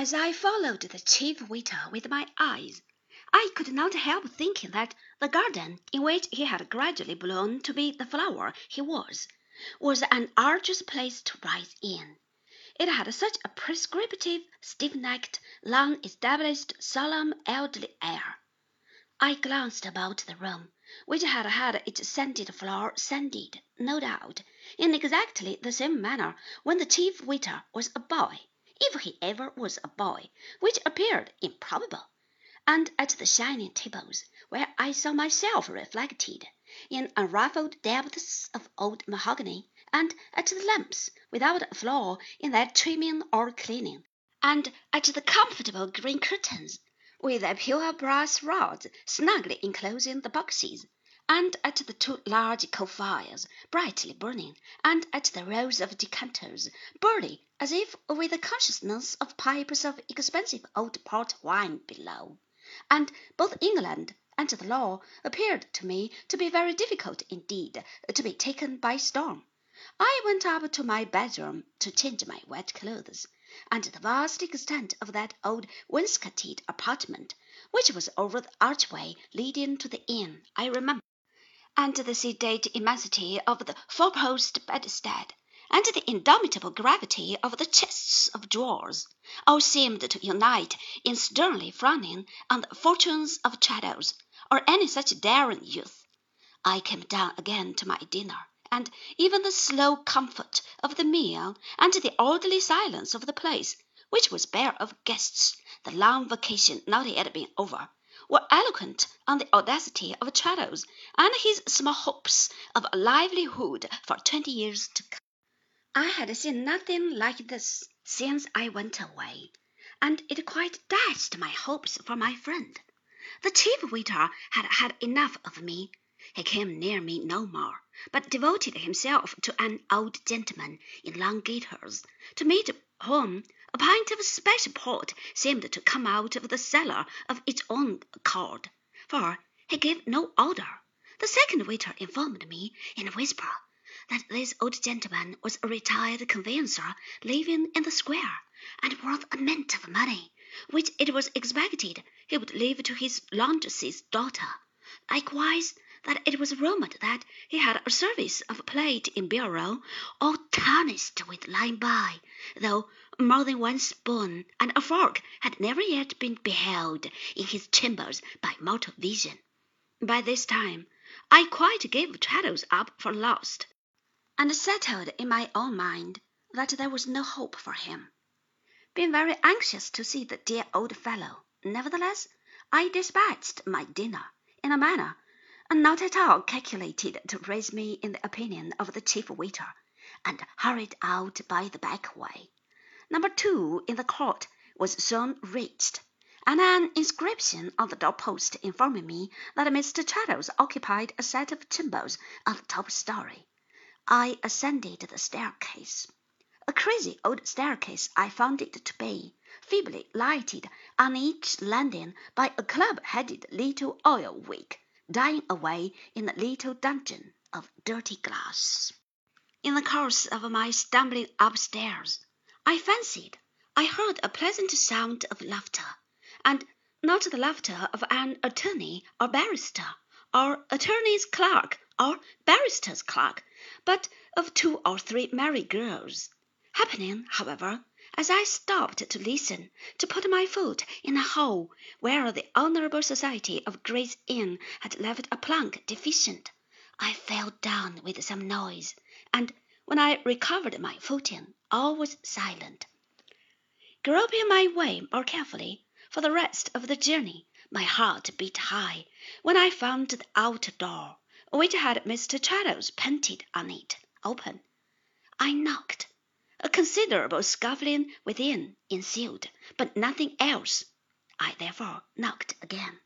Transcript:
As I followed the chief waiter with my eyes, I could not help thinking that the garden in which he had gradually blown to be the flower he was, was an arduous place to rise in. It had such a prescriptive, stiff necked, long established, solemn, elderly air. I glanced about the room, which had had its sanded floor sanded, no doubt, in exactly the same manner when the chief waiter was a boy if he ever was a boy, which appeared improbable, and at the shining tables, where I saw myself reflected in unruffled depths of old mahogany, and at the lamps without a flaw in their trimming or cleaning, and at the comfortable green curtains with their pure brass rods snugly enclosing the boxes and at the two large coal fires brightly burning, and at the rows of decanters, burly as if with the consciousness of pipes of expensive old port wine below, and both England and the law appeared to me to be very difficult indeed to be taken by storm, I went up to my bedroom to change my wet clothes, and the vast extent of that old wainscoted apartment, which was over the archway leading to the inn, I remember and the sedate immensity of the four post bedstead, and the indomitable gravity of the chests of drawers, all seemed to unite in sternly frowning on the fortunes of Traddles, or any such daring youth. I came down again to my dinner, and even the slow comfort of the meal and the orderly silence of the place, which was bare of guests, the long vacation not yet being over were eloquent on the audacity of Traddles and his small hopes of a livelihood for twenty years to come. I had seen nothing like this since I went away, and it quite dashed my hopes for my friend. The chief waiter had had enough of me. He came near me no more, but devoted himself to an old gentleman in long gaiters, to meet whom a pint of special port seemed to come out of the cellar of its own accord, for he gave no order. The second waiter informed me in a whisper that this old gentleman was a retired conveyancer living in the square, and worth a mint of money, which it was expected he would leave to his laundress's daughter. Likewise, that it was rumored that he had a service of plate in bureau, all tarnished with lying by, though more than one spoon and a fork had never yet been beheld in his chambers by mortal vision. By this time I quite gave Traddles up for lost, and settled in my own mind that there was no hope for him. Being very anxious to see the dear old fellow, nevertheless, I dispatched my dinner in a manner not at all calculated to raise me in the opinion of the chief waiter, and hurried out by the back way. Number two in the court was soon reached, and an inscription on the doorpost informing me that Mr. Traddles occupied a set of chambers on the top story. I ascended the staircase. A crazy old staircase I found it to be, feebly lighted on each landing by a club-headed little oil wick, dying away in a little dungeon of dirty glass. In the course of my stumbling upstairs, I fancied I heard a pleasant sound of laughter, and not the laughter of an attorney or barrister, or attorney's clerk or barrister's clerk, but of two or three merry girls. Happening, however, as I stopped to listen, to put my foot in a hole where the Honourable Society of Gray's Inn had left a plank deficient, I fell down with some noise, and when I recovered my footing, all was silent. Groping my way more carefully for the rest of the journey, my heart beat high when I found the outer door, which had Mr. Traddles painted on it, open. I knocked. A considerable scuffling within ensued, but nothing else. I therefore knocked again.